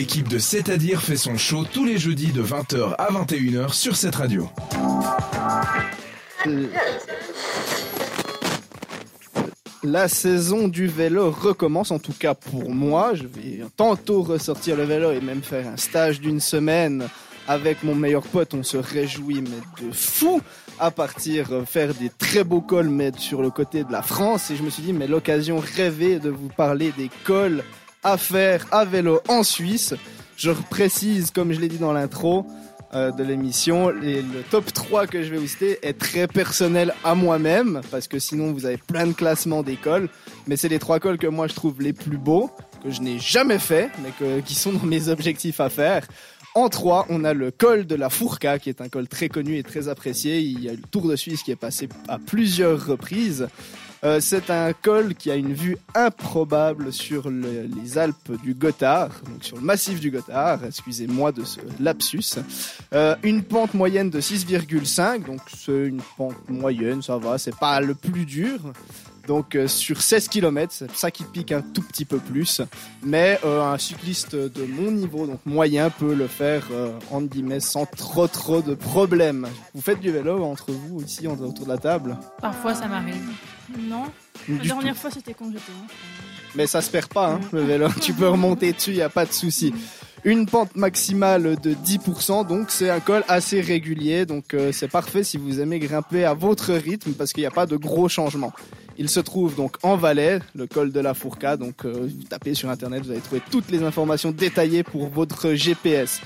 L'équipe de C'est-à-dire fait son show tous les jeudis de 20h à 21h sur cette radio. La saison du vélo recommence, en tout cas pour moi. Je vais tantôt ressortir le vélo et même faire un stage d'une semaine avec mon meilleur pote. On se réjouit, mais de fou, à partir euh, faire des très beaux cols, mais sur le côté de la France. Et je me suis dit, mais l'occasion rêvée de vous parler des cols à faire à vélo en Suisse. Je précise, comme je l'ai dit dans l'intro, euh, de l'émission. Le top 3 que je vais vous citer est très personnel à moi-même, parce que sinon vous avez plein de classements d'écoles. Mais c'est les trois cols que moi je trouve les plus beaux, que je n'ai jamais fait, mais qui sont dans mes objectifs à faire. En 3, on a le col de la Fourca, qui est un col très connu et très apprécié. Il y a le Tour de Suisse qui est passé à plusieurs reprises. Euh, c'est un col qui a une vue improbable sur le- les Alpes du Gothard, donc sur le massif du Gothard, excusez-moi de ce lapsus. Euh, une pente moyenne de 6,5, donc c'est une pente moyenne, ça va, c'est pas le plus dur. Donc euh, sur 16 km, c'est ça qui pique un tout petit peu plus. Mais euh, un cycliste de mon niveau, donc moyen, peut le faire euh, entre guillemets sans trop trop de problèmes. Vous faites du vélo entre vous ici en- autour de la table? Parfois, ça m'arrive. Non, la dernière tout. fois c'était quand j'étais. Mais ça se perd pas, hein, le vélo. Tu peux remonter dessus, y a pas de souci. Une pente maximale de 10%, donc c'est un col assez régulier, donc euh, c'est parfait si vous aimez grimper à votre rythme parce qu'il n'y a pas de gros changements. Il se trouve donc en Valais, le col de la Fourca, donc euh, vous tapez sur internet, vous allez trouver toutes les informations détaillées pour votre GPS.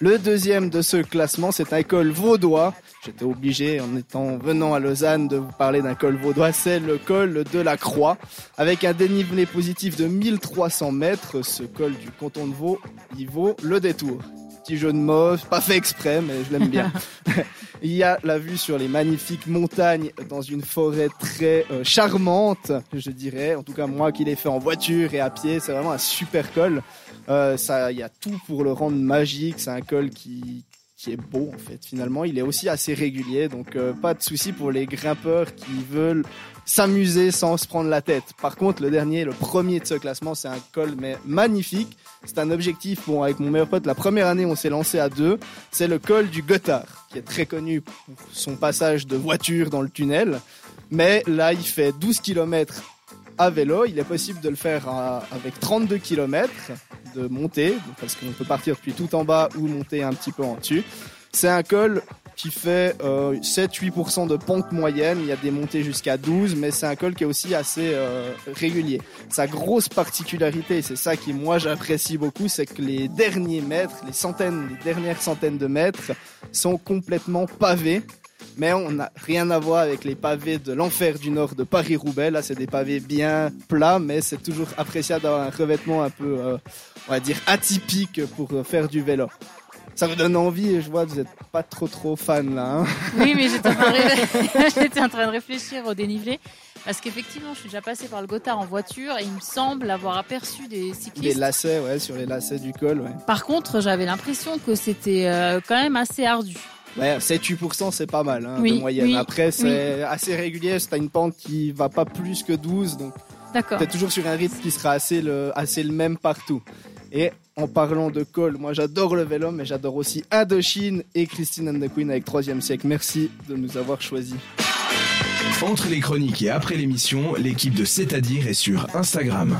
Le deuxième de ce classement, c'est un col vaudois. J'étais obligé, en étant venant à Lausanne, de vous parler d'un col vaudois. C'est le col de la Croix. Avec un dénivelé positif de 1300 mètres, ce col du canton de Vaud, il vaut le détour. Petit jeu de mots, pas fait exprès, mais je l'aime bien. il y a la vue sur les magnifiques montagnes dans une forêt très euh, charmante, je dirais. En tout cas, moi qui l'ai fait en voiture et à pied, c'est vraiment un super col. Euh, ça, il y a tout pour le rendre magique. C'est un col qui qui est beau en fait. Finalement, il est aussi assez régulier, donc euh, pas de souci pour les grimpeurs qui veulent s'amuser sans se prendre la tête. Par contre, le dernier, le premier de ce classement, c'est un col mais magnifique. C'est un objectif. Bon, avec mon meilleur pote, la première année, on s'est lancé à deux. C'est le col du Gothard, qui est très connu pour son passage de voiture dans le tunnel. Mais là, il fait 12 km à vélo. Il est possible de le faire avec 32 km de montée, parce qu'on peut partir depuis tout en bas ou monter un petit peu en dessus. C'est un col qui fait euh, 7-8% de pente moyenne. Il y a des montées jusqu'à 12, mais c'est un col qui est aussi assez euh, régulier. Sa grosse particularité, c'est ça qui moi j'apprécie beaucoup, c'est que les derniers mètres, les centaines, les dernières centaines de mètres sont complètement pavés. Mais on n'a rien à voir avec les pavés de l'enfer du Nord de Paris-Roubaix. Là, c'est des pavés bien plats, mais c'est toujours appréciable d'avoir un revêtement un peu, euh, on va dire, atypique pour euh, faire du vélo. Ça vous donne envie et je vois que vous n'êtes pas trop trop fan là. hein. Oui, mais j'étais en, de en train de réfléchir au dénivelé. Parce qu'effectivement, je suis déjà passée par le Gothard en voiture et il me semble avoir aperçu des Des cyclistes. lacets, ouais, sur les lacets du col, ouais. Par contre, j'avais l'impression que c'était euh, quand même assez ardu. Ouais, 7-8% c'est pas mal hein, Oui, de moyenne. oui, Après, c'est assez régulier. C'est une pente qui va pas plus que 12, donc D'accord. T'es toujours sur un rythme qui sera assez le, assez le même partout. Et en parlant de col, moi j'adore le vélo, mais j'adore aussi Indochine et Christine and the Queen avec 3 siècle. Merci de nous avoir choisis. Entre les chroniques et après l'émission, l'équipe de C'est-à-dire est sur Instagram.